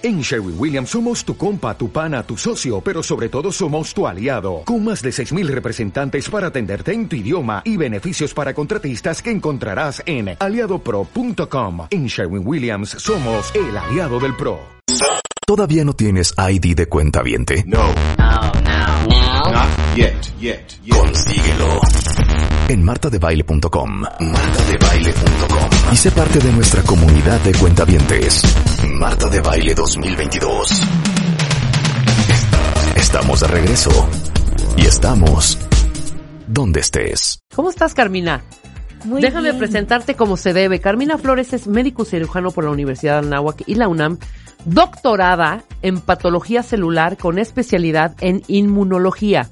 En Sherwin Williams somos tu compa, tu pana, tu socio, pero sobre todo somos tu aliado, con más de 6.000 representantes para atenderte en tu idioma y beneficios para contratistas que encontrarás en aliadopro.com. En Sherwin Williams somos el aliado del PRO. ¿Todavía no tienes ID de cuenta viente? No. Oh, no. Not yet, yet, yet. Consíguelo en martadebaile.com. Martadebaile.com. Y sé parte de nuestra comunidad de cuentavientes. Marta de Baile 2022. Estamos de regreso. Y estamos donde estés. ¿Cómo estás, Carmina? Muy Déjame bien. presentarte como se debe. Carmina Flores es médico cirujano por la Universidad de Anáhuac y la UNAM, doctorada en patología celular con especialidad en inmunología.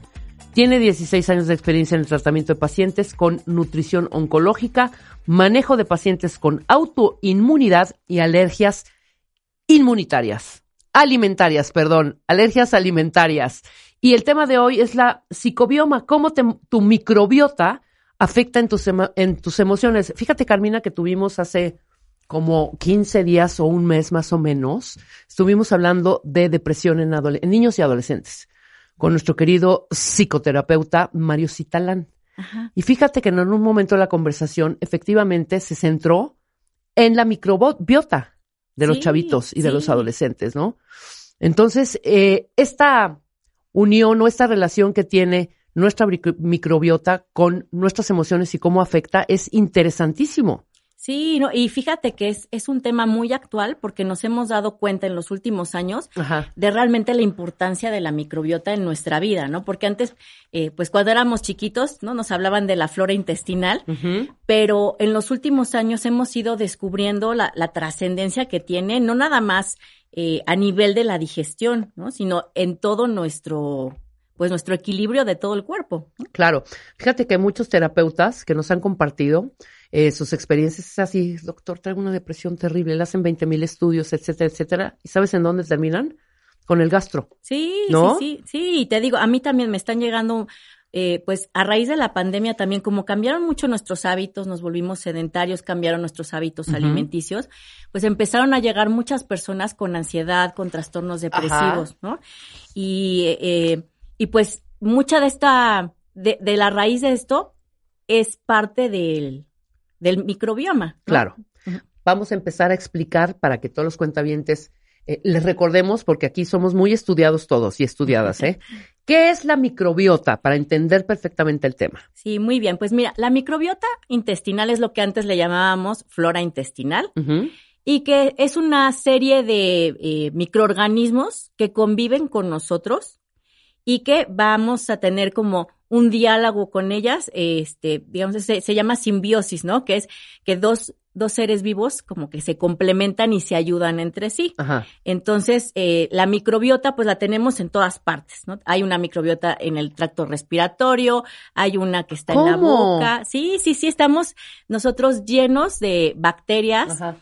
Tiene 16 años de experiencia en el tratamiento de pacientes con nutrición oncológica, manejo de pacientes con autoinmunidad y alergias inmunitarias. Alimentarias, perdón, alergias alimentarias. Y el tema de hoy es la psicobioma, cómo te- tu microbiota afecta en tus, en tus emociones. Fíjate, Carmina, que tuvimos hace como 15 días o un mes más o menos, estuvimos hablando de depresión en, niños y adolescentes con nuestro querido psicoterapeuta Mario Citalán. Ajá. Y fíjate que en un momento de la conversación efectivamente se centró en la microbiota de los Sí, chavitos y de los adolescentes, ¿no? Entonces, eh, esta unión o esta relación que tiene nuestra micro- microbiota con nuestras emociones y cómo afecta es interesantísimo. Sí, no, y fíjate que es, es un tema muy actual porque nos hemos dado cuenta en los últimos años Ajá. de realmente la importancia de la microbiota en nuestra vida, ¿no? Porque antes, eh, pues cuando éramos chiquitos, ¿no? Nos hablaban de la flora intestinal, Ujú. pero en los últimos años hemos ido descubriendo la, la trascendencia que tiene, no nada más eh, a nivel de la digestión, ¿no? Sino en todo nuestro, pues nuestro equilibrio de todo el cuerpo. ¿no? Claro. Fíjate que hay muchos terapeutas que nos han compartido eh, sus experiencias es así, doctor, traigo una depresión terrible, le hacen 20 mil estudios, etcétera, etcétera. ¿Y sabes en dónde terminan? Con el gastro. Sí, ¿No? sí, sí, sí, y te digo, a mí también me están llegando, eh, pues a raíz de la pandemia también, como cambiaron mucho nuestros hábitos, nos volvimos sedentarios, cambiaron nuestros hábitos alimenticios, pues empezaron a llegar muchas personas con ansiedad, con trastornos depresivos, ¿no? Y, eh, y pues mucha de esta, de, de la raíz de esto es parte del, del microbioma. ¿no? Claro. Vamos a empezar a explicar para que todos los cuentavientes eh, les recordemos, porque aquí somos muy estudiados todos y estudiadas, ¿eh? ¿Qué es la microbiota para entender perfectamente el tema? Sí, muy bien. Pues mira, la microbiota intestinal es lo que antes le llamábamos flora intestinal. Y que es una serie de eh, microorganismos que conviven con nosotros y que vamos a tener como un diálogo con ellas, este, digamos, se, se llama simbiosis, ¿no? Que es que dos, dos seres vivos como que se complementan y se ayudan entre sí. Ajá. Entonces, eh, la microbiota, pues la tenemos en todas partes, ¿no? Hay una microbiota en el tracto respiratorio, hay una que está en la boca. Sí, sí, sí, estamos nosotros llenos de bacterias Ajá.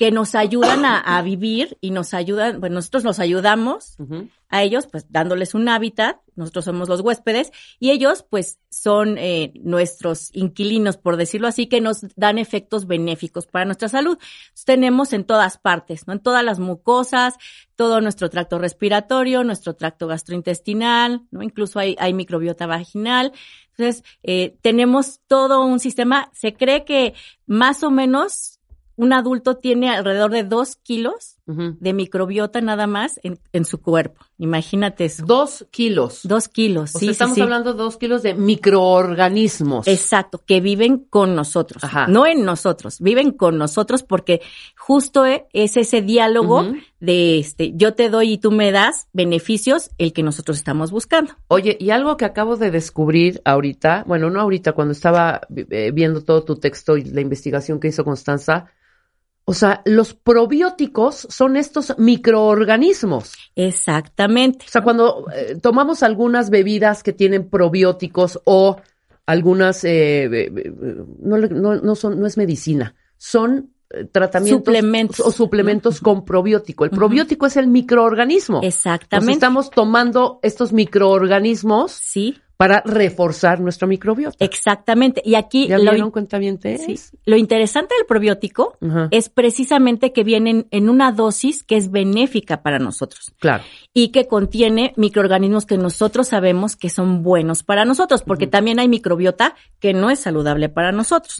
Que nos ayudan a, a vivir y nos ayudan, bueno, nosotros los ayudamos a ellos, pues dándoles un hábitat, nosotros somos los huéspedes y ellos pues son eh, nuestros inquilinos, por decirlo así, que nos dan efectos benéficos para nuestra salud. Entonces, tenemos en todas partes, ¿no? En todas las mucosas, todo nuestro tracto respiratorio, nuestro tracto gastrointestinal, ¿no? Incluso hay, hay microbiota vaginal. Entonces, eh, tenemos todo un sistema, se cree que más o menos un adulto tiene alrededor de dos kilos de microbiota nada más en, en su cuerpo. Imagínate eso. Dos kilos. Dos kilos, O sí, sea, estamos sí, hablando de dos kilos de microorganismos. Exacto, que viven con nosotros, Ajá. no en nosotros, viven con nosotros porque justo e- es ese diálogo de este, yo te doy y tú me das beneficios, el que nosotros estamos buscando. Oye, y algo que acabo de descubrir ahorita, bueno, no ahorita, cuando estaba eh, viendo todo tu texto y la investigación que hizo Constanza, o sea, los probióticos son estos microorganismos. Exactamente. O sea, cuando eh, tomamos algunas bebidas que tienen probióticos o algunas, eh, no, no, no son, no es medicina, son eh, tratamientos Suplementos. o suplementos con probiótico. El probiótico es el microorganismo. Nos Exactamente. estamos tomando estos microorganismos Sí, para reforzar nuestro microbiota. Exactamente. Y aquí ¿Ya lo, cuentavientes? sí, lo interesante del probiótico es precisamente que vienen en una dosis que es benéfica para nosotros Claro. y que contiene microorganismos que nosotros sabemos que son buenos para nosotros, porque también hay microbiota que no es saludable para nosotros.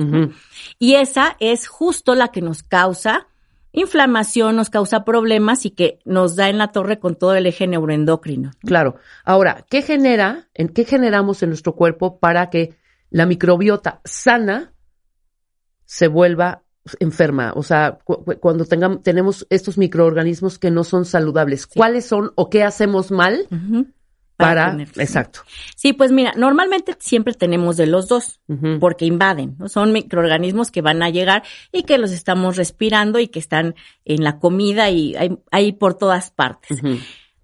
Y esa es justo la que nos causa inflamación, nos causa problemas y que nos da en la torre con todo el eje neuroendocrino. Claro. Ahora, ¿qué genera, en qué generamos en nuestro cuerpo para que la microbiota sana se vuelva enferma? O sea, cu- cu- cuando tengamos, tenemos estos microorganismos que no son saludables, ¿cuáles son o qué hacemos mal. Para, tenerlos. exacto. Sí, pues mira, normalmente siempre tenemos de los dos. Porque invaden, ¿no? Son microorganismos que van a llegar y que los estamos respirando y que están en la comida y hay, hay por todas partes.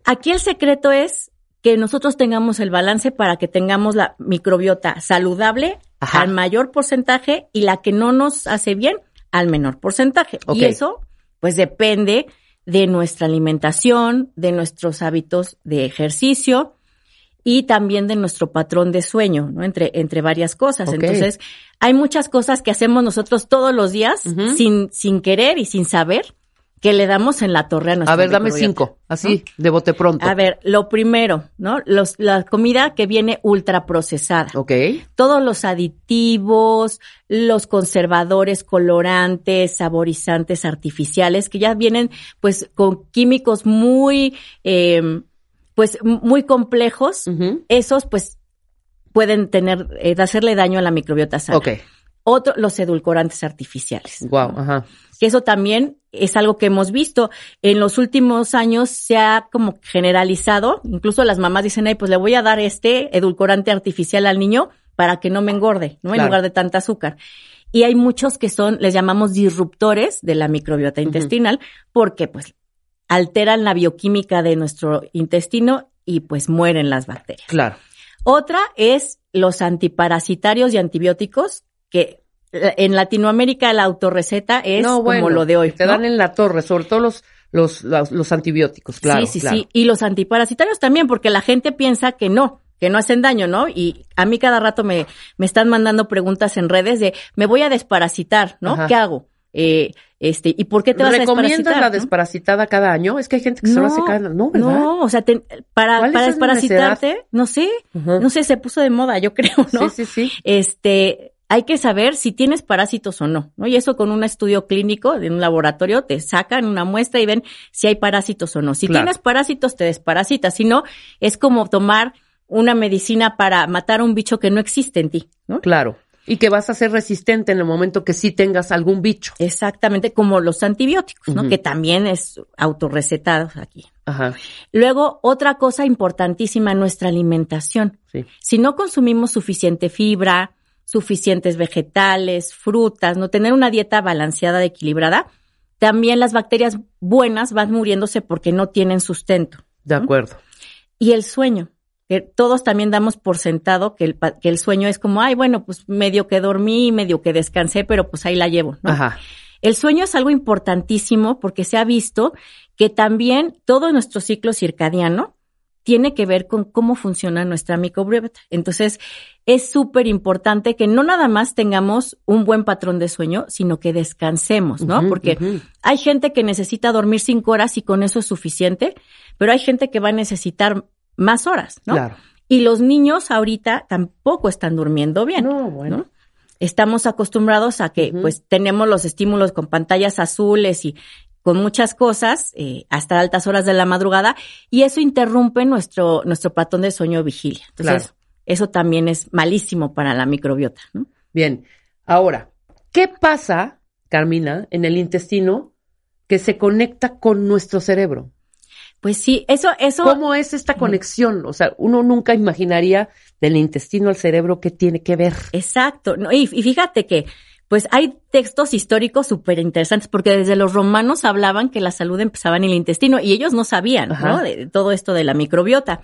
Aquí el secreto es que nosotros tengamos el balance para que tengamos la microbiota saludable Ajá. al mayor porcentaje y la que no nos hace bien al menor porcentaje. Y eso, pues depende de nuestra alimentación, de nuestros hábitos de ejercicio y también de nuestro patrón de sueño, ¿no? Entre, entre varias cosas. Entonces, hay muchas cosas que hacemos nosotros todos los días sin, sin querer y sin saber que le damos en la torre a nuestra A ver, dame cinco, así, de bote pronto. A ver, lo primero, ¿no? Los, la comida que viene ultra procesada. Ok. Todos los aditivos, los conservadores, colorantes, saborizantes artificiales que ya vienen pues con químicos muy, eh, pues muy complejos. Esos pues pueden tener, eh, hacerle daño a la microbiota sana. Ok. Otro, los edulcorantes artificiales. Wow, ajá. Que eso también es algo que hemos visto. En los últimos años se ha como generalizado. Incluso las mamás dicen, ay, pues le voy a dar este edulcorante artificial al niño para que no me engorde, ¿no? En lugar de tanta azúcar. Y hay muchos que son, les llamamos disruptores de la microbiota intestinal, porque pues alteran la bioquímica de nuestro intestino y pues mueren las bacterias. Claro. Otra es los antiparasitarios y antibióticos, que eh, en Latinoamérica la autorreceta es no, bueno, como lo de hoy. Te ¿no? dan en la torre, sobre todo los, los, los, los antibióticos, claro. sí, sí, claro. sí. Y los antiparasitarios también, porque la gente piensa que no, que no hacen daño, ¿no? Y a mí cada rato me, me están mandando preguntas en redes de, me voy a desparasitar, ¿no? Ajá. ¿Qué hago? Eh, este, ¿y por qué te vas a ¿Recomiendas desparasitar? la no? desparasitada cada año? Es que hay gente que se lo hace cada No, ¿verdad? No, o sea, te- para, ¿Cuál es para desparasitarte, no sé, no sé, se puso de moda, yo creo, ¿no? Sí, sí, sí. este, hay que saber si tienes parásitos o no, ¿no? Y eso con un estudio clínico en un laboratorio te sacan una muestra y ven si hay parásitos o no. Si Claro. tienes parásitos, te desparasitas. Si no, es como tomar una medicina para matar a un bicho que no existe en ti, ¿no? Claro. Y que vas a ser resistente en el momento que sí tengas algún bicho. Exactamente, como los antibióticos, ¿no? Que también es autorrecetados aquí. Ajá. Luego, otra cosa importantísima, nuestra alimentación. Sí. Si no consumimos suficiente fibra, suficientes vegetales, frutas, no tener una dieta balanceada, equilibrada, también las bacterias buenas van muriéndose porque no tienen sustento. De acuerdo. Y el sueño, que todos también damos por sentado que el, que el sueño es como, ay, bueno, pues medio que dormí, medio que descansé, pero pues ahí la llevo, ¿no? Ajá. El sueño es algo importantísimo porque se ha visto que también todo nuestro ciclo circadiano tiene que ver con cómo funciona nuestra microbiota. Entonces, es súper importante que no nada más tengamos un buen patrón de sueño, sino que descansemos, ¿no? Porque hay gente que necesita dormir cinco horas y con eso es suficiente, pero hay gente que va a necesitar más horas, ¿no? Claro. Y los niños ahorita tampoco están durmiendo bien. No, bueno. ¿no? Estamos acostumbrados a que pues tenemos los estímulos con pantallas azules y con muchas cosas eh, hasta altas horas de la madrugada y eso interrumpe nuestro nuestro patrón de sueño vigilia. Entonces, Claro. eso también es malísimo para la microbiota, ¿no? Bien. Ahora, ¿qué pasa, Carmina, en el intestino que se conecta con nuestro cerebro? Pues sí, eso eso ¿Cómo es esta conexión? O sea, uno nunca imaginaría del intestino al cerebro qué tiene que ver. Exacto. No, y, y fíjate que, pues hay textos históricos súper interesantes, porque desde los romanos hablaban que la salud empezaba en el intestino y ellos no sabían, Ajá. ¿no? De, de todo esto de la microbiota.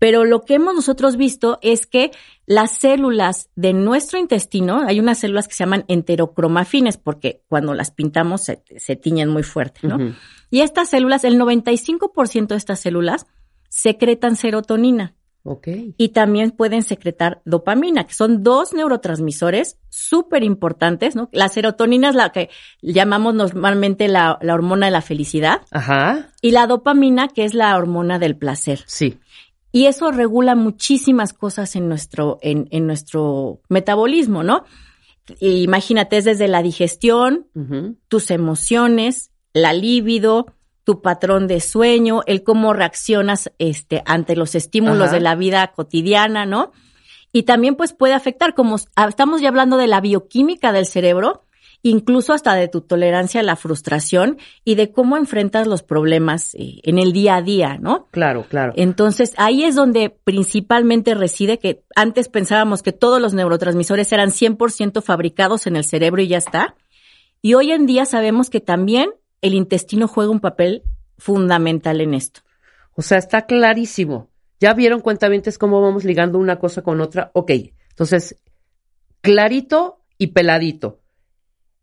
Pero lo que hemos nosotros visto es que las células de nuestro intestino, hay unas células que se llaman enterocromafines, porque cuando las pintamos se, se tiñen muy fuerte, ¿no? Y estas células, el 95% de estas células secretan serotonina. Ok. y también pueden secretar dopamina, que son dos neurotransmisores súper importantes, ¿no? La serotonina es la que llamamos normalmente la, la hormona de la felicidad Ajá. y la dopamina, que es la hormona del placer. Sí. Y eso regula muchísimas cosas en nuestro, en, en nuestro metabolismo, ¿no? Imagínate, es desde la digestión, tus emociones, la libido, tu patrón de sueño, el cómo reaccionas este ante los estímulos Ajá. de la vida cotidiana, ¿no? Y también pues puede afectar como ah, estamos ya hablando de la bioquímica del cerebro, incluso hasta de tu tolerancia a la frustración y de cómo enfrentas los problemas eh, en el día a día, ¿no? Claro, claro. Entonces, ahí es donde principalmente reside que antes pensábamos que todos los neurotransmisores eran 100% fabricados en el cerebro y ya está. Y hoy en día sabemos que también el intestino juega un papel fundamental en esto. O sea, está clarísimo. Ya vieron cuentavientes cómo vamos ligando una cosa con otra. Ok, entonces, clarito y peladito.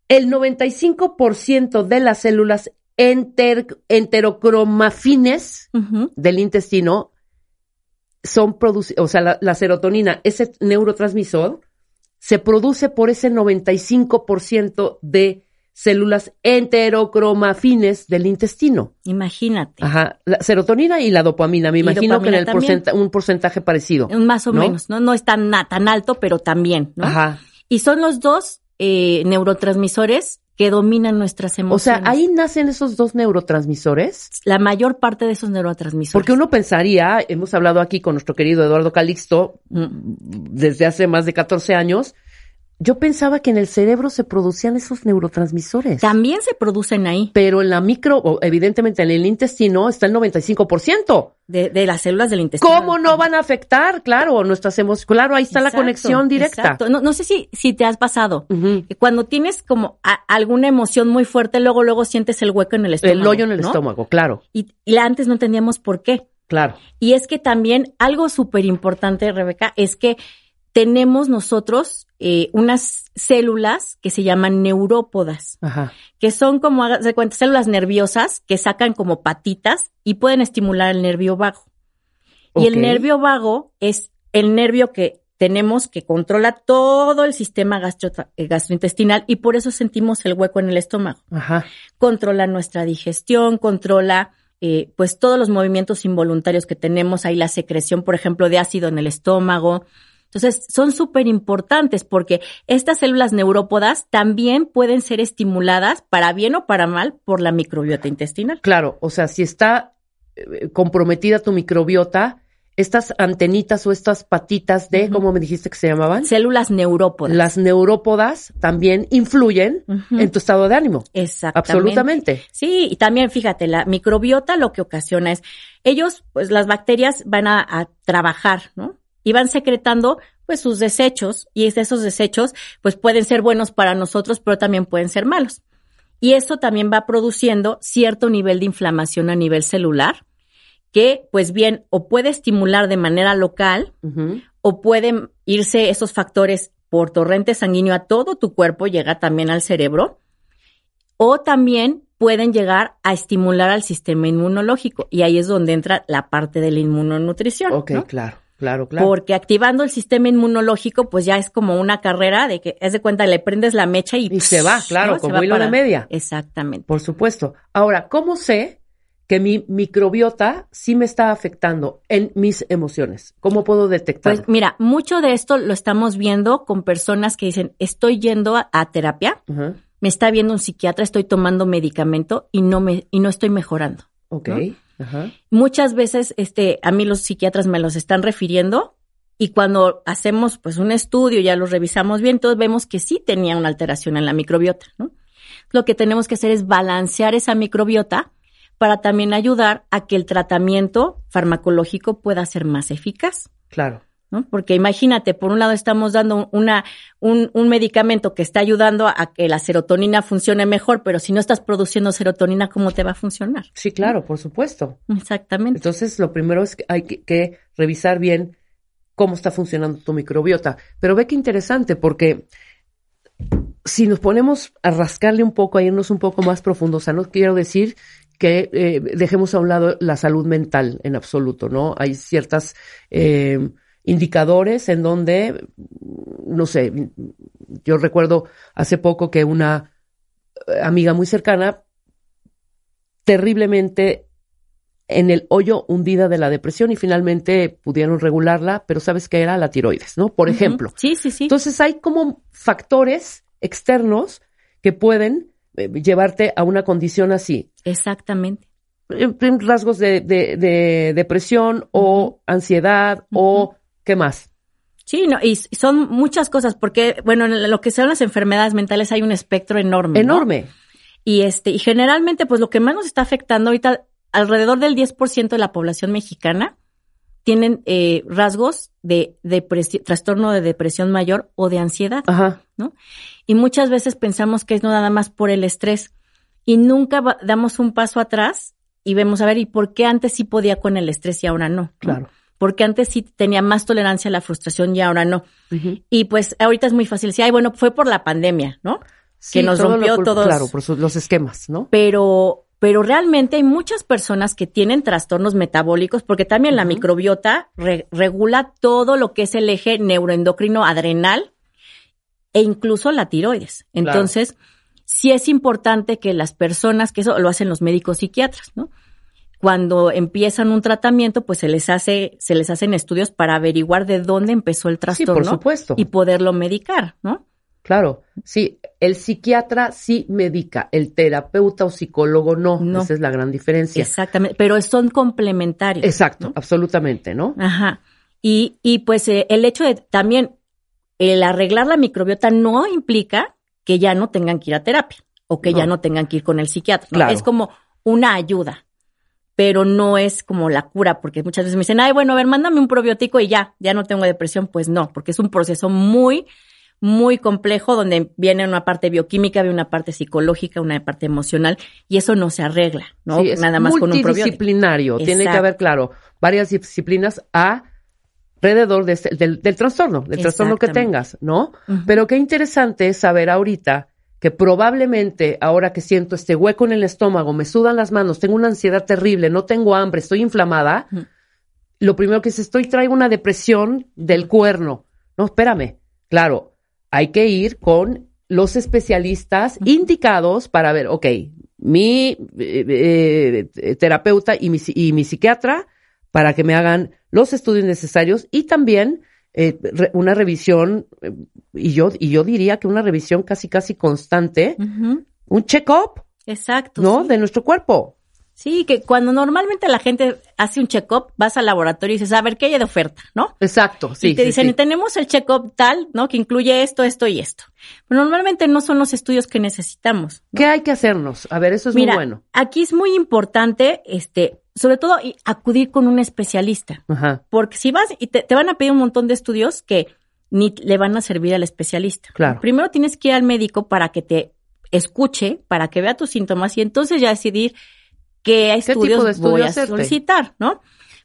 El 95% de las células enter- enterocromafines del intestino son producidas, o sea, la, la serotonina, ese neurotransmisor, se produce por ese 95% de células enterocromafines del intestino. Imagínate. Ajá, la serotonina y la dopamina, me Y imagino que en el porcenta- un porcentaje parecido. Más o ¿no? menos, ¿no? No es tan, tan alto, pero también, ¿no? Ajá. Y son los dos eh, neurotransmisores que dominan nuestras O emociones. sea, ahí nacen esos dos neurotransmisores. La mayor parte de esos neurotransmisores. Porque uno pensaría, hemos hablado aquí con nuestro querido Eduardo Calixto Mm. desde hace más de 14 años, yo pensaba que en el cerebro se producían esos neurotransmisores. También se producen ahí, Pero en la micro, o evidentemente en el intestino está el 95%. de, de las células del intestino. ¿Cómo no van a afectar? Claro, nuestras emociones. Claro, ahí está la conexión directa. exacto. No, no sé si, si te has pasado. Que Cuando tienes como a- alguna emoción muy fuerte, luego, luego sientes el hueco en el estómago. El hoyo en el ¿no? estómago, claro, Y, y antes no entendíamos por qué. claro. Y es que también algo súper importante, Rebeca, es que tenemos nosotros eh, unas células que se llaman neurópodas, Ajá. que son como, de cuenta, células nerviosas que sacan como patitas y pueden estimular el nervio vago. Y el nervio vago es el nervio que tenemos que controla todo el sistema gastro- eh, gastrointestinal y por eso sentimos el hueco en el estómago. Ajá. Controla nuestra digestión, controla eh, pues todos los movimientos involuntarios que tenemos, ahí la secreción, por ejemplo, de ácido en el estómago. Entonces, son súper importantes porque estas células neurópodas también pueden ser estimuladas para bien o para mal por la microbiota intestinal. Claro, o sea, si está eh, comprometida tu microbiota, estas antenitas o estas patitas de. ¿cómo me dijiste que se llamaban? Células neurópodas. Las neurópodas también influyen en tu estado de ánimo. Exactamente. Absolutamente. Sí, y también fíjate, la microbiota lo que ocasiona es, ellos, pues las bacterias van a, a trabajar, ¿no? Y van secretando, pues sus desechos, y esos desechos, pues pueden ser buenos para nosotros, pero también pueden ser malos. Y eso también va produciendo cierto nivel de inflamación a nivel celular, que, pues bien, o puede estimular de manera local, o pueden irse esos factores por torrente sanguíneo a todo tu cuerpo, llega también al cerebro, o también pueden llegar a estimular al sistema inmunológico. Y ahí es donde entra la parte de la inmunonutrición. Ok, ¿no? claro, claro, claro. Porque activando el sistema inmunológico, pues ya es como una carrera de que, es de cuenta, le prendes la mecha y, Y se va, claro, como va hilo de media. Exactamente. Por supuesto. Ahora, ¿cómo sé que mi microbiota sí me está afectando en mis emociones? ¿Cómo puedo detectarlo? Pues mira, mucho de esto lo estamos viendo con personas que dicen, estoy yendo a- a terapia, me está viendo un psiquiatra, estoy tomando medicamento y no me y no estoy mejorando. Ok. Ajá. Muchas veces este a mí los psiquiatras me los están refiriendo y cuando hacemos pues un estudio, ya los revisamos bien, todos vemos que sí tenía una alteración en la microbiota, ¿no? Lo que tenemos que hacer es balancear esa microbiota para también ayudar a que el tratamiento farmacológico pueda ser más eficaz. Claro. ¿No? Porque imagínate, por un lado estamos dando una, un, un medicamento que está ayudando a que la serotonina funcione mejor, pero si no estás produciendo serotonina, ¿cómo te va a funcionar? Sí, claro, por supuesto. Exactamente. Entonces, lo primero es que hay que, que revisar bien cómo está funcionando tu microbiota. Pero ve qué interesante, porque si nos ponemos a rascarle un poco, a irnos un poco más profundo, o sea, no quiero decir que eh, dejemos a un lado la salud mental en absoluto, ¿no? Hay ciertas eh, indicadores en donde, no sé, yo recuerdo hace poco que una eh, amiga muy cercana terriblemente en el hoyo hundida de la depresión y finalmente pudieron regularla, pero sabes que era la tiroides, ¿no? Por ejemplo. Sí, sí, sí. Entonces hay como factores externos que pueden eh, llevarte a una condición así. Exactamente. Eh, Rasgos de, de- de depresión o ansiedad o qué más. Sí, no, y son muchas cosas, porque, bueno, en lo que son las enfermedades mentales hay un espectro enorme. ¿no? Enorme. Y este, y generalmente, pues lo que más nos está afectando ahorita, alrededor del 10% de la población mexicana tienen eh, rasgos de trastorno de depresión mayor o de ansiedad. Ajá. Y muchas veces pensamos que es no nada más por el estrés. Y nunca damos un paso atrás y vemos, a ver, ¿y por qué antes sí podía con el estrés y ahora no? ¿no? Porque antes sí tenía más tolerancia a la frustración y ahora no. Y pues ahorita es muy fácil decir, ay, bueno, fue por la pandemia, ¿no? Sí, nos todo lo rompió todos- Claro, por su- los esquemas, ¿no? Pero, pero realmente hay muchas personas que tienen trastornos metabólicos porque también la microbiota re- regula todo lo que es el eje neuroendocrino adrenal e incluso la tiroides. Claro. Entonces, sí es importante que las personas, que eso lo hacen los médicos psiquiatras, ¿no? Cuando empiezan un tratamiento, pues se les hace, se les hacen estudios para averiguar de dónde empezó el Sí, trastorno por supuesto. y poderlo medicar, ¿no? Claro, sí, el psiquiatra sí medica, el terapeuta o psicólogo no. No. Esa es la gran diferencia. Exactamente, pero son complementarios. Exacto, absolutamente, ¿no? Ajá. Y, y pues eh, el hecho de también el arreglar la microbiota no implica que ya no tengan que ir a terapia o que ya No. tengan que ir con el psiquiatra. Claro. Es como una ayuda, pero no es como la cura, porque muchas veces me dicen, ay, bueno, a ver, mándame un probiótico y ya, ya no tengo depresión. Pues no, porque es un proceso muy, muy complejo donde viene una parte bioquímica, viene una parte psicológica, una parte emocional y eso no se arregla, ¿no? Sí, es Nada más con un probiótico. multidisciplinario. Tiene que haber, claro, varias disciplinas alrededor de este- del, del trastorno, del trastorno que tengas, ¿no? Pero qué interesante es saber ahorita que probablemente ahora que siento este hueco en el estómago, me sudan las manos, tengo una ansiedad terrible, no tengo hambre, estoy inflamada, lo primero que es estoy traigo una depresión del cuerno. No, espérame. Claro, hay que ir con los especialistas indicados para ver, ok, mi eh, eh, terapeuta y mi, y mi psiquiatra para que me hagan los estudios necesarios y también eh, re- una revisión, eh, y yo, y yo diría que una revisión casi, casi constante, un check-up, Exacto. ¿no? sí. De nuestro cuerpo. Sí, que cuando normalmente la gente hace un check-up, vas al laboratorio y dices, a ver, ¿qué hay de oferta? ¿no? Exacto, sí. y te sí, dicen, sí. tenemos el check-up tal, ¿no? Que incluye esto, esto y esto. Pero normalmente no son los estudios que necesitamos. ¿no? ¿Qué hay que hacernos? A ver, eso es Mira, muy bueno. aquí es muy importante, este, sobre todo, acudir con un especialista. Ajá, Porque si vas y te, te van a pedir un montón de estudios que ni le van a servir al especialista. Claro. Primero tienes que ir al médico para que te escuche, para que vea tus síntomas y entonces ya decidir qué estudios estudio voy a solicitar, ¿no?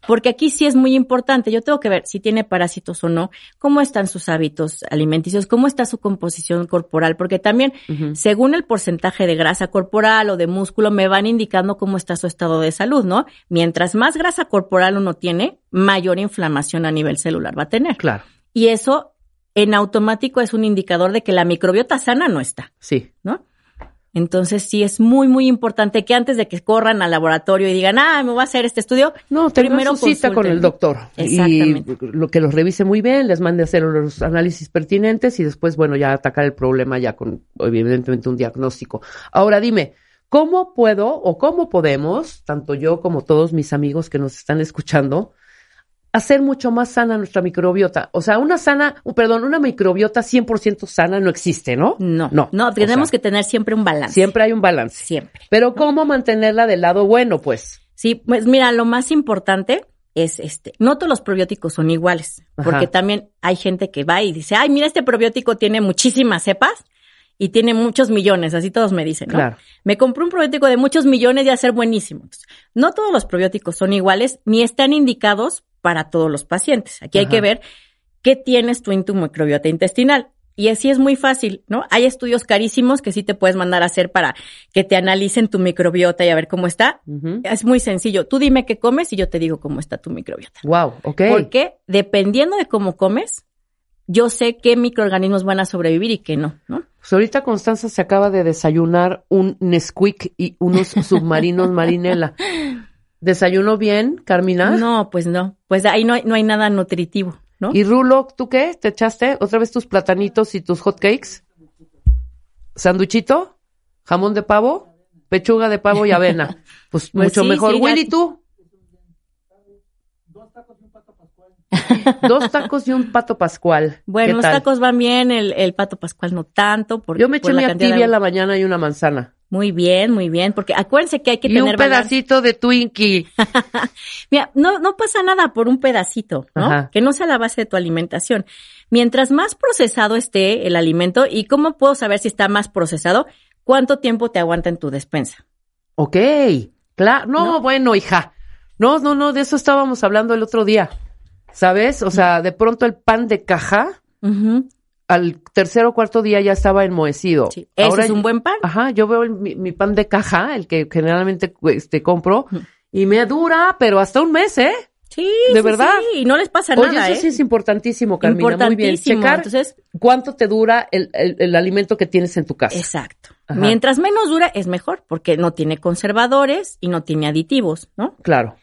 Porque aquí sí es muy importante. Yo tengo que ver si tiene parásitos o no, cómo están sus hábitos alimenticios, cómo está su composición corporal, porque también según el porcentaje de grasa corporal o de músculo, me van indicando cómo está su estado de salud, ¿no? Mientras más grasa corporal uno tiene, mayor inflamación a nivel celular va a tener. claro, Y eso en automático es un indicador de que la microbiota sana no está, sí. ¿no? Entonces sí es muy, muy importante que antes de que corran al laboratorio y digan, ah, me voy a hacer este estudio, No, primero su cita con el doctor. Exactamente. Y lo que los revise muy bien, les mande a hacer los análisis pertinentes y después, bueno, ya atacar el problema ya con, evidentemente, un diagnóstico. Ahora dime, ¿cómo puedo o cómo podemos, tanto yo como todos mis amigos que nos están escuchando, hacer mucho más sana nuestra microbiota? O sea, una sana, perdón, una microbiota 100% sana no existe, ¿no? no, No. no, O tenemos sea, que tener siempre un balance. Siempre hay un balance. Siempre. Pero ¿cómo mantenerla del lado bueno, pues? Sí, pues mira, lo más importante es este, no todos los probióticos son iguales, Ajá. porque también hay gente que va y dice, ay, mira, este probiótico tiene muchísimas cepas y tiene muchos millones, así todos me dicen, ¿no? Claro. Me compré un probiótico de muchos millones y a ser buenísimo. Entonces, no todos los probióticos son iguales ni están indicados para todos los pacientes. Aquí hay que ver qué tienes tú en tu microbiota intestinal. Y así es muy fácil, ¿no? Hay estudios carísimos que sí te puedes mandar a hacer para que te analicen tu microbiota y a ver cómo está. Es muy sencillo. Tú dime qué comes y yo te digo cómo está tu microbiota. Wow, ok. Porque dependiendo de cómo comes, yo sé qué microorganismos van a sobrevivir y qué no, ¿no? Pues ahorita Constanza se acaba de desayunar un Nesquik y unos submarinos marinela. ¿Desayunó bien, Carmina? No, pues no. Pues ahí no hay, no hay nada nutritivo, ¿no? ¿Y Rulo, tú qué? ¿Te echaste otra vez tus platanitos y tus hot cakes? ¿Sanduchito? ¿Jamón de pavo? ¿Pechuga de pavo y avena? Pues, Pues mucho sí, mejor. sí, Willy, ¿tú? Dos tacos y un pato pascual. Bueno, ¿Qué los tal? tacos van bien, el, el pato pascual no tanto. Por, Yo me eché mi de tibia en la mañana y una manzana. Muy bien, muy bien, porque acuérdense que hay que Y tener un pedacito de Twinkie. Mira, no, no pasa nada por un pedacito, ¿no? Ajá. Que no sea la base de tu alimentación. Mientras más procesado esté el alimento, ¿y cómo puedo saber si está más procesado? ¿Cuánto tiempo te aguanta en tu despensa? Ok, claro. No, ¿No? bueno, hija. No, no, no, de eso estábamos hablando el otro día. ¿Sabes? O sea, de pronto el pan de caja al tercer o cuarto día ya estaba enmohecido. sí. Ese Ahora es un buen pan. Ajá, yo veo el- mi, mi pan de caja, el que generalmente este, compro, y me dura, pero hasta un mes, ¿eh? Sí, ¿De sí, verdad? sí, y no les pasa Oye, nada, eso ¿eh? sí es importantísimo, Carmina. Muy bien. Importantísimo. Checar Entonces, cuánto te dura el, el- el alimento que tienes en tu casa. exacto. Ajá. Mientras menos dura, es mejor, porque no tiene conservadores y no tiene aditivos, ¿no? Claro.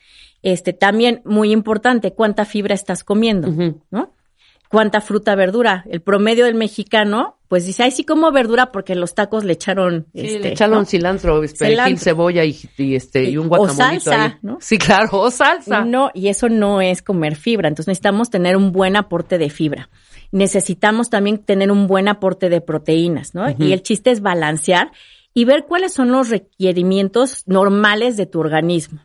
Este, también muy importante, cuánta fibra estás comiendo. ¿no? Cuánta fruta, verdura. El promedio del mexicano, pues dice, ay, sí como verdura porque los tacos le echaron, Sí, este, le echaron ¿no? cilantro, perejil, Cilantro. cebolla y, y este y un O guacamolito salsa, ahí. ¿no? Sí, claro, o salsa. No, y eso no es comer fibra. Entonces necesitamos tener un buen aporte de fibra. Necesitamos también tener un buen aporte de proteínas, ¿no? Y el chiste es balancear y ver cuáles son los requerimientos normales de tu organismo,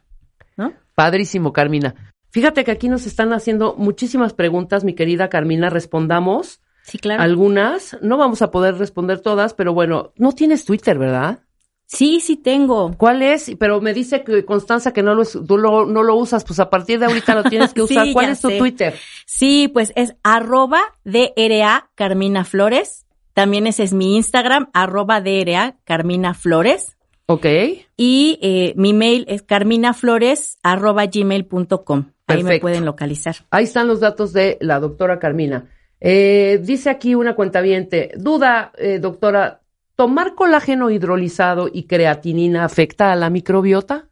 ¿no? Padrísimo, Carmina. Fíjate que aquí nos están haciendo muchísimas preguntas, mi querida Carmina, respondamos Sí, claro. algunas. No vamos a poder responder todas, pero bueno, no tienes Twitter, ¿verdad? Sí, sí tengo. ¿Cuál es? Pero me dice que Constanza que no lo, tú lo- no lo usas, pues a partir de ahorita lo tienes que Sí, usar. ¿Cuál es tu sé. Twitter? Sí, pues es arroba DRA Carmina Flores. También ese es mi Instagram, arroba DRA Carmina Flores. Ok. Y eh, mi mail es carminaflores arroba gmail.com. Ahí me pueden localizar. Ahí están los datos de la doctora Carmina. Eh, dice aquí una cuentaviente, duda, eh, doctora, ¿tomar colágeno hidrolizado y creatinina afecta a la microbiota?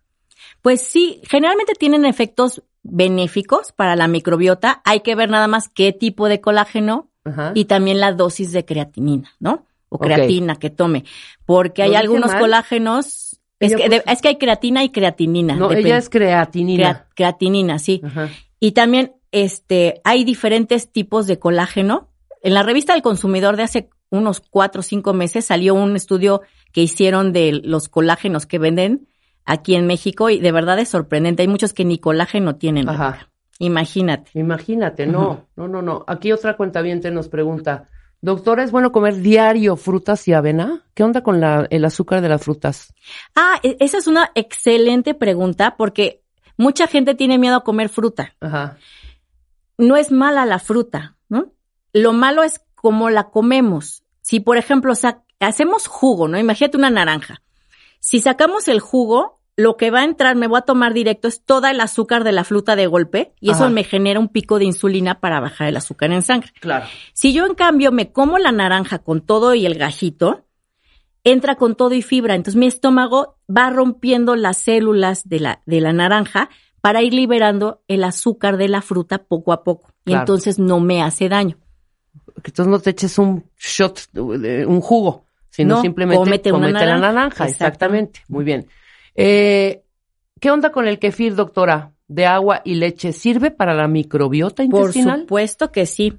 Pues sí, generalmente tienen efectos benéficos para la microbiota. Hay que ver nada más qué tipo de colágeno Ajá. y también la dosis de creatinina, ¿no? O creatina que tome. Porque ¿Lo hay algunos mal? colágenos. Es que, puso- es que hay creatina y creatinina. no, depende. ella es creatinina. Crea- creatinina, sí. Ajá. Y también este, hay diferentes tipos de colágeno. En la revista del consumidor de hace unos cuatro o cinco meses salió un estudio que hicieron de los colágenos que venden aquí en México y de verdad es sorprendente. Hay muchos que ni colágeno tienen. Ajá. Imagínate. Imagínate, no, no, no, no. Aquí otra cuentaviente nos pregunta, doctora, ¿es bueno comer diario frutas y avena? ¿Qué onda con la, el azúcar de las frutas? Ah, e- esa es una excelente pregunta porque mucha gente tiene miedo a comer fruta. Ajá. no es mala la fruta, ¿no? Lo malo es cómo la comemos. Si, por ejemplo, hacemos jugo, ¿no? Imagínate una naranja. Si sacamos el jugo, lo que va a entrar, me voy a tomar directo, es toda el azúcar de la fruta de golpe y eso me genera un pico de insulina para bajar el azúcar en sangre. Claro. Si yo, en cambio, me como la naranja con todo y el gajito, entra con todo y fibra. Entonces mi estómago va rompiendo las células de la, de la naranja para ir liberando el azúcar de la fruta poco a poco. Y Claro. entonces no me hace daño. Entonces no te eches un shot, un jugo, sino No, simplemente cómete una cómete la naranja. naranja. Exactamente. Exactamente. Muy bien. Eh, ¿Qué onda con el kefir, doctora? De agua y leche, ¿sirve para la microbiota Por intestinal? supuesto que sí.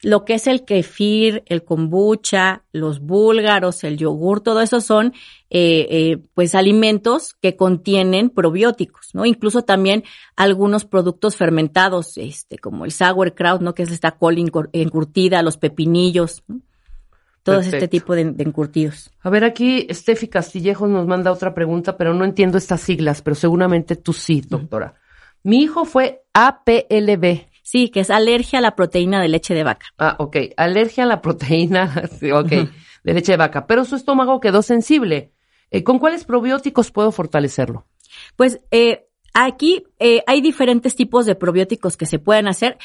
Lo que es el kefir, el kombucha, los búlgaros, el yogur, todo eso son eh, eh, pues alimentos que contienen probióticos, ¿no? Incluso también algunos productos fermentados, este, como el sauerkraut, ¿no? Que es esta col encur- encurtida, los pepinillos, ¿no? Todo este tipo de, de encurtidos. A ver, aquí Steffi Castillejos nos manda otra pregunta, pero no entiendo estas siglas, pero seguramente tú sí, doctora. Mi hijo fue APLB. Sí, que es alergia a la proteína de leche de vaca. Ah, ok. Alergia a la proteína, sí, ok, de leche de vaca. Pero su estómago quedó sensible. Eh, ¿Con cuáles probióticos puedo fortalecerlo? Pues eh, aquí eh, hay diferentes tipos de probióticos que se pueden hacer.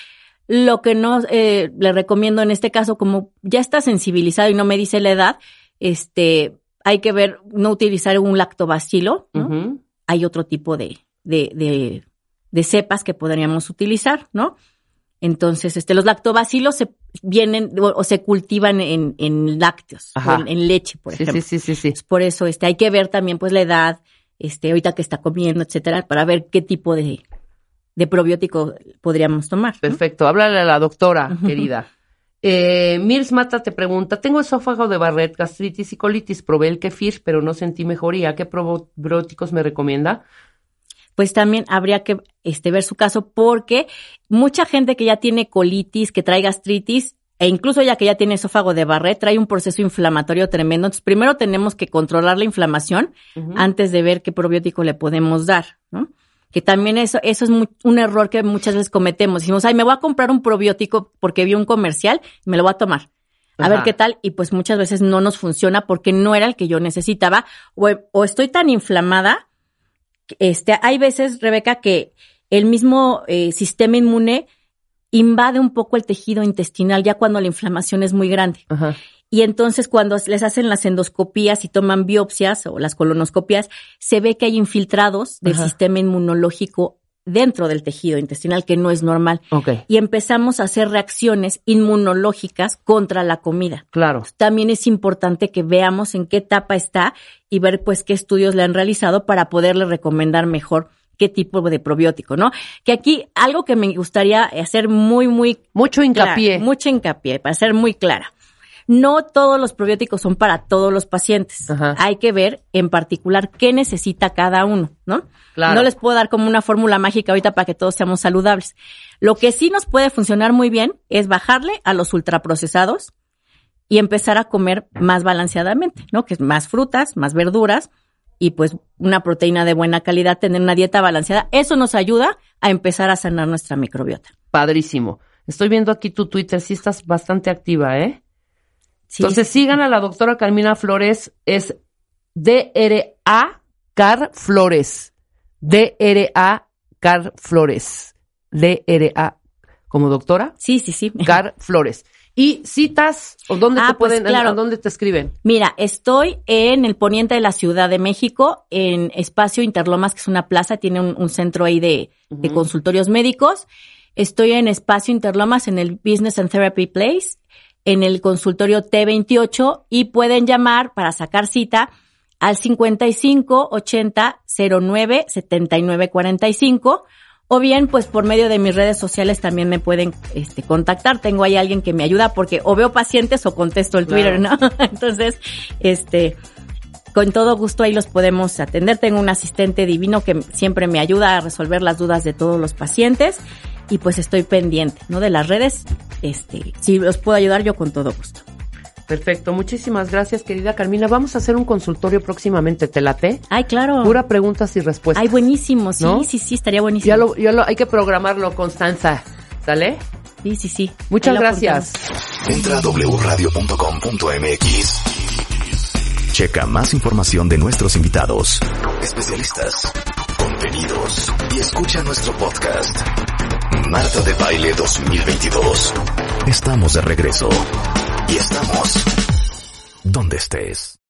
Lo que no eh, le recomiendo en este caso, como ya está sensibilizado y no me dice la edad, este, hay que ver, no utilizar un lactobacilo, ¿no? Hay otro tipo de, de, de, de cepas que podríamos utilizar, ¿no? Entonces, este, los lactobacilos se vienen o, o se cultivan en, en lácteos, en leche, por Sí, ejemplo. sí, sí, sí, sí. Por eso, este, hay que ver también, pues, la edad, este, ahorita que está comiendo, etcétera, para ver qué tipo de, de probiótico podríamos tomar. ¿no? Perfecto. Háblale a la doctora, querida. Eh, Mirs Mata te pregunta, tengo esófago de Barrett, gastritis y colitis, probé el kefir, pero no sentí mejoría. ¿Qué probióticos me recomienda? Pues también habría que este, ver su caso porque mucha gente que ya tiene colitis, que trae gastritis, e incluso ya que ya tiene esófago de Barrett, trae un proceso inflamatorio tremendo. Entonces, primero tenemos que controlar la inflamación antes de ver qué probiótico le podemos dar, ¿no? Que también eso, eso es mu- un error que muchas veces cometemos. Decimos, ay, me voy a comprar un probiótico porque vi un comercial y me lo voy a tomar. A ver qué tal. Y pues muchas veces no nos funciona porque no era el que yo necesitaba. O, o estoy tan inflamada. Este, hay veces, Rebeca, que el mismo eh, sistema inmune invade un poco el tejido intestinal ya cuando la inflamación es muy grande. Ajá. Y entonces cuando les hacen las endoscopías y toman biopsias o las colonoscopias, se ve que hay infiltrados del Ajá. sistema inmunológico dentro del tejido intestinal, que no es normal. Y empezamos a hacer reacciones inmunológicas contra la comida. claro. También es importante que veamos en qué etapa está y ver pues qué estudios le han realizado para poderle recomendar mejor qué tipo de probiótico, ¿no? Que aquí algo que me gustaría hacer muy, muy Mucho hincapié. Clara, mucho hincapié, para ser muy clara. No todos los probióticos son para todos los pacientes. Ajá. Hay que ver en particular qué necesita cada uno, ¿no? Claro. No les puedo dar como una fórmula mágica ahorita para que todos seamos saludables. Lo que sí nos puede funcionar muy bien es bajarle a los ultraprocesados y empezar a comer más balanceadamente, ¿no? Que es más frutas, más verduras y pues una proteína de buena calidad, tener una dieta balanceada. Eso nos ayuda a empezar a sanar nuestra microbiota. Padrísimo. Estoy viendo aquí tu Twitter, sí estás bastante activa, ¿eh? Sí, Entonces sigan a la doctora Carmina Flores, es DRA Car Flores. DRA Car Flores. DRA como doctora sí, sí, sí. Car Flores. Y citas, o dónde Ah, te pues, pueden, claro. a dónde te escriben. Mira, estoy en el poniente de la Ciudad de México, en Espacio Interlomas, que es una plaza, tiene un, un centro ahí de, de consultorios médicos. Estoy en Espacio Interlomas, en el Business and Therapy Place, en el consultorio T28 y pueden llamar para sacar cita al 55 80 09 79 45 o bien pues por medio de mis redes sociales también me pueden este contactar. Tengo ahí alguien que me ayuda porque o veo pacientes o contesto el Twitter, ¿no? Entonces, este con todo gusto ahí los podemos atender. Tengo un asistente divino que siempre me ayuda a resolver las dudas de todos los pacientes y pues estoy pendiente, ¿no? De las redes. Este, si los puedo ayudar yo con todo gusto. Perfecto, muchísimas gracias, querida Carmina. Vamos a hacer un consultorio próximamente, ¿te late? Ay, claro. Pura preguntas y respuestas. Ay, buenísimo. Sí, ¿No? sí, sí, estaría buenísimo. Ya lo, ya lo, hay que programarlo, Constanza. ¿Sale? Sí, sí, sí. Muchas gracias. Entra a wradio.com.mx. Checa más información de nuestros invitados, especialistas, contenidos y escucha nuestro podcast. Marta de Baile 2022. Estamos de regreso. Y estamos donde estés.